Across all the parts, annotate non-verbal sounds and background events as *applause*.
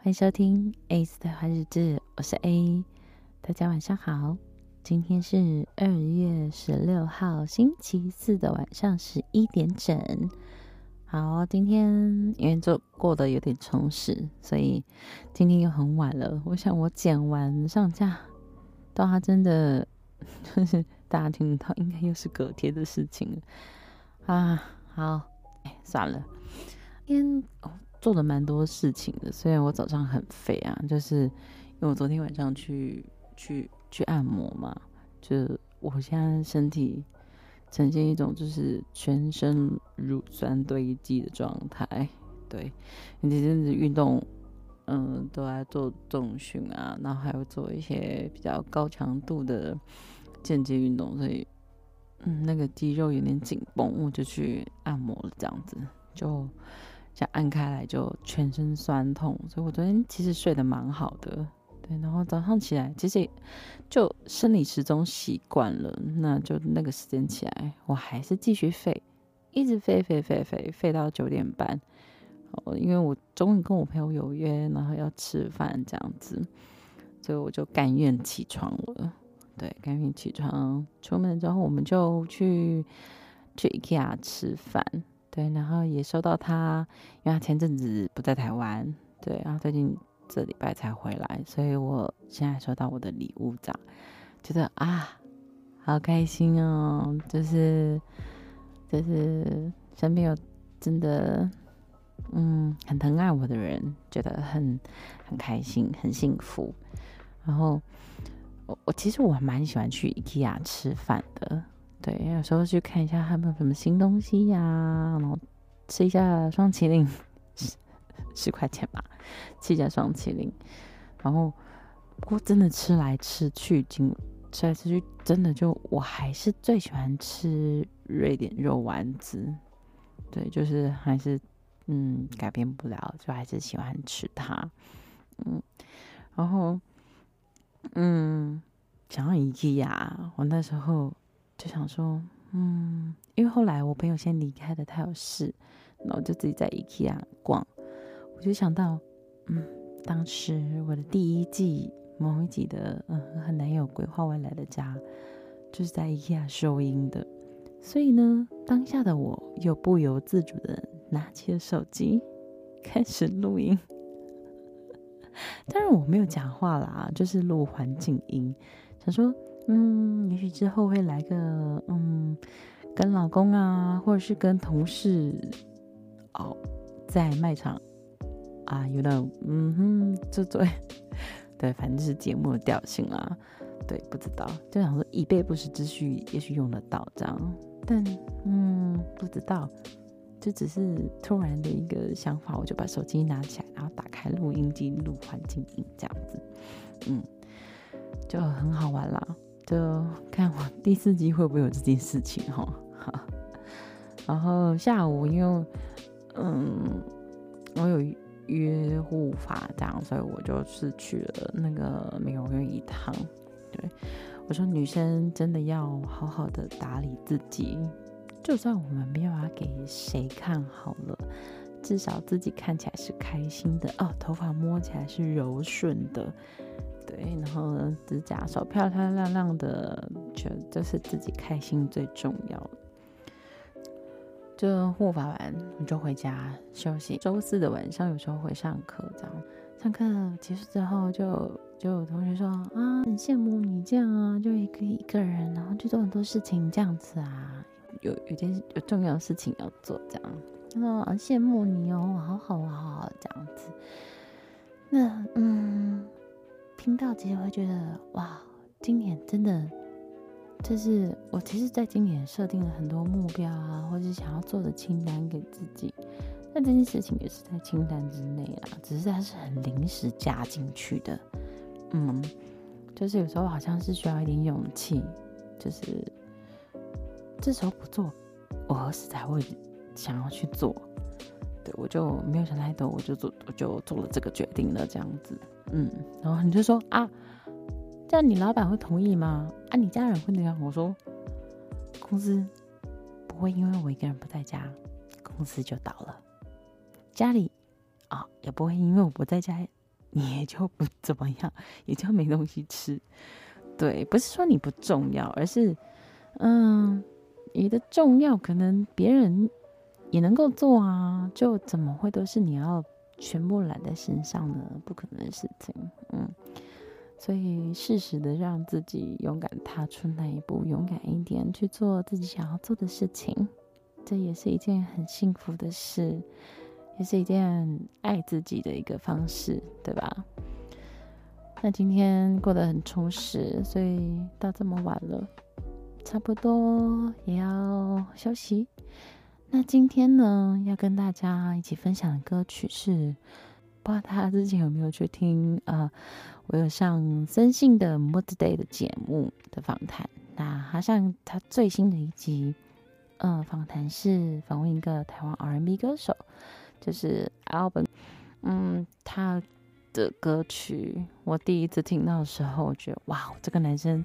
欢迎收听 A 的花日志，我是 A，大家晚上好。今天是二月十六号星期四的晚上十一点整。好，今天因为做过得有点充实，所以今天又很晚了。我想我剪完上架，到他真的就是大家听到，应该又是隔天的事情了啊。好，哎，算了，今天哦。做了蛮多事情的，虽然我早上很肥啊，就是因为我昨天晚上去去去按摩嘛，就我现在身体呈现一种就是全身乳酸堆积的状态，对，你这阵子运动，嗯，都在做重训啊，然后还有做一些比较高强度的间接运动，所以嗯，那个肌肉有点紧绷，我就去按摩了，这样子就。这样按开来就全身酸痛，所以我昨天其实睡得蛮好的，对。然后早上起来，其实就生理时钟习惯了，那就那个时间起来，我还是继续废，一直废废废废废到九点半。哦，因为我中午跟我朋友有约，然后要吃饭这样子，所以我就甘愿起床了。对，甘愿起床，出门之后我们就去去 IKEA 吃饭。对，然后也收到他，因为他前阵子不在台湾，对，然后最近这礼拜才回来，所以我现在收到我的礼物，这样觉得啊，好开心哦，就是就是身边有真的嗯很疼爱我的人，觉得很很开心，很幸福。然后我我其实我还蛮喜欢去 IKEA 吃饭的。对，有时候去看一下他们有什么新东西呀、然后吃一下双麒麟，十 *laughs* 十块钱吧，吃一下双麒麟。然后，不过真的吃来吃去，经吃来吃去，真的就我还是最喜欢吃瑞典肉丸子。对，就是还是嗯改变不了，就还是喜欢吃它。嗯，然后嗯，想要 IKEA，我那时候。就想说，嗯，因为后来我朋友先离开的，他有事，然后就自己在 IKEA 逛。我就想到，嗯，当时我的第一季某一集的，嗯，和男友规划未来的家，就是在 IKEA 收音的。所以呢，当下的我又不由自主的拿起了手机，开始录音。*laughs* 当然我没有讲话啦，就是录环境音，想说。嗯，也许之后会来个嗯，跟老公啊，或者是跟同事哦，在卖场啊，有那种嗯哼，这对 *laughs* 对，反正是节目的调性啦。对，不知道，就想说以备不时之需，也许用得到这样。但嗯，不知道，这只是突然的一个想法，我就把手机拿起来，然后打开录音机录环境音这样子，嗯，就很好玩啦。就看我第四集会不会有这件事情哈，*laughs* 然后下午因为嗯我有约护发这样，所以我就是去了那个美容院一趟。对，我说女生真的要好好的打理自己，就算我们没有要给谁看好了，至少自己看起来是开心的哦，头发摸起来是柔顺的。对，然后指甲手漂漂亮亮的，就就是自己开心最重要。就护发完，你就回家休息。周四的晚上有时候会上课，这样上课结束之后就，就有同学说啊，很羡慕你这样啊，就也可以一个人，然后去做很多事情这样子啊，有有件有重要的事情要做这样。他说啊，羡慕你哦，好好啊，好好这样子。那嗯。听到其实会觉得哇，今年真的，就是我其实，在今年设定了很多目标啊，或者想要做的清单给自己。那这件事情也是在清单之内啊，只是它是很临时加进去的。嗯，就是有时候好像是需要一点勇气，就是这时候不做，我何时才会想要去做？我就没有想太多，我就做，我就做了这个决定了，这样子。嗯，然后你就说啊，这样你老板会同意吗？啊，你家人会怎样？我说，公司不会因为我一个人不在家，公司就倒了。家里啊，也不会因为我不在家，你也就不怎么样，也就没东西吃。对，不是说你不重要，而是，嗯，你的重要可能别人也能够做啊，就怎么会都是你要全部揽在身上呢？不可能的事情，嗯。所以适时的让自己勇敢踏出那一步，勇敢一点去做自己想要做的事情，这也是一件很幸福的事，也是一件爱自己的一个方式，对吧？那今天过得很充实，所以到这么晚了，差不多也要休息。那今天呢，要跟大家一起分享的歌曲是，不知道大家之前有没有去听？呃我有上森信的 Mood Day 的节目的访谈，那他像他最新的一集，嗯，访谈是访问一个台湾 R&B 歌手，就是 Alban，嗯，他的歌曲我第一次听到的时候，我觉得哇，这个男生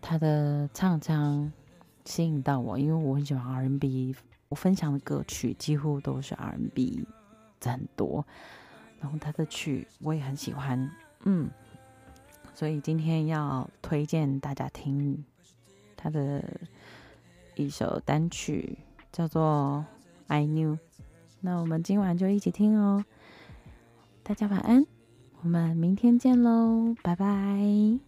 他的唱腔吸引到我，因为我很喜欢 R&B，我分享的歌曲几乎都是 R&B，很多，然后他的曲我也很喜欢。嗯，所以今天要推荐大家听他的一首单曲，叫做《I Knew》。那我们今晚就一起听哦。大家晚安，我们明天见喽，拜拜。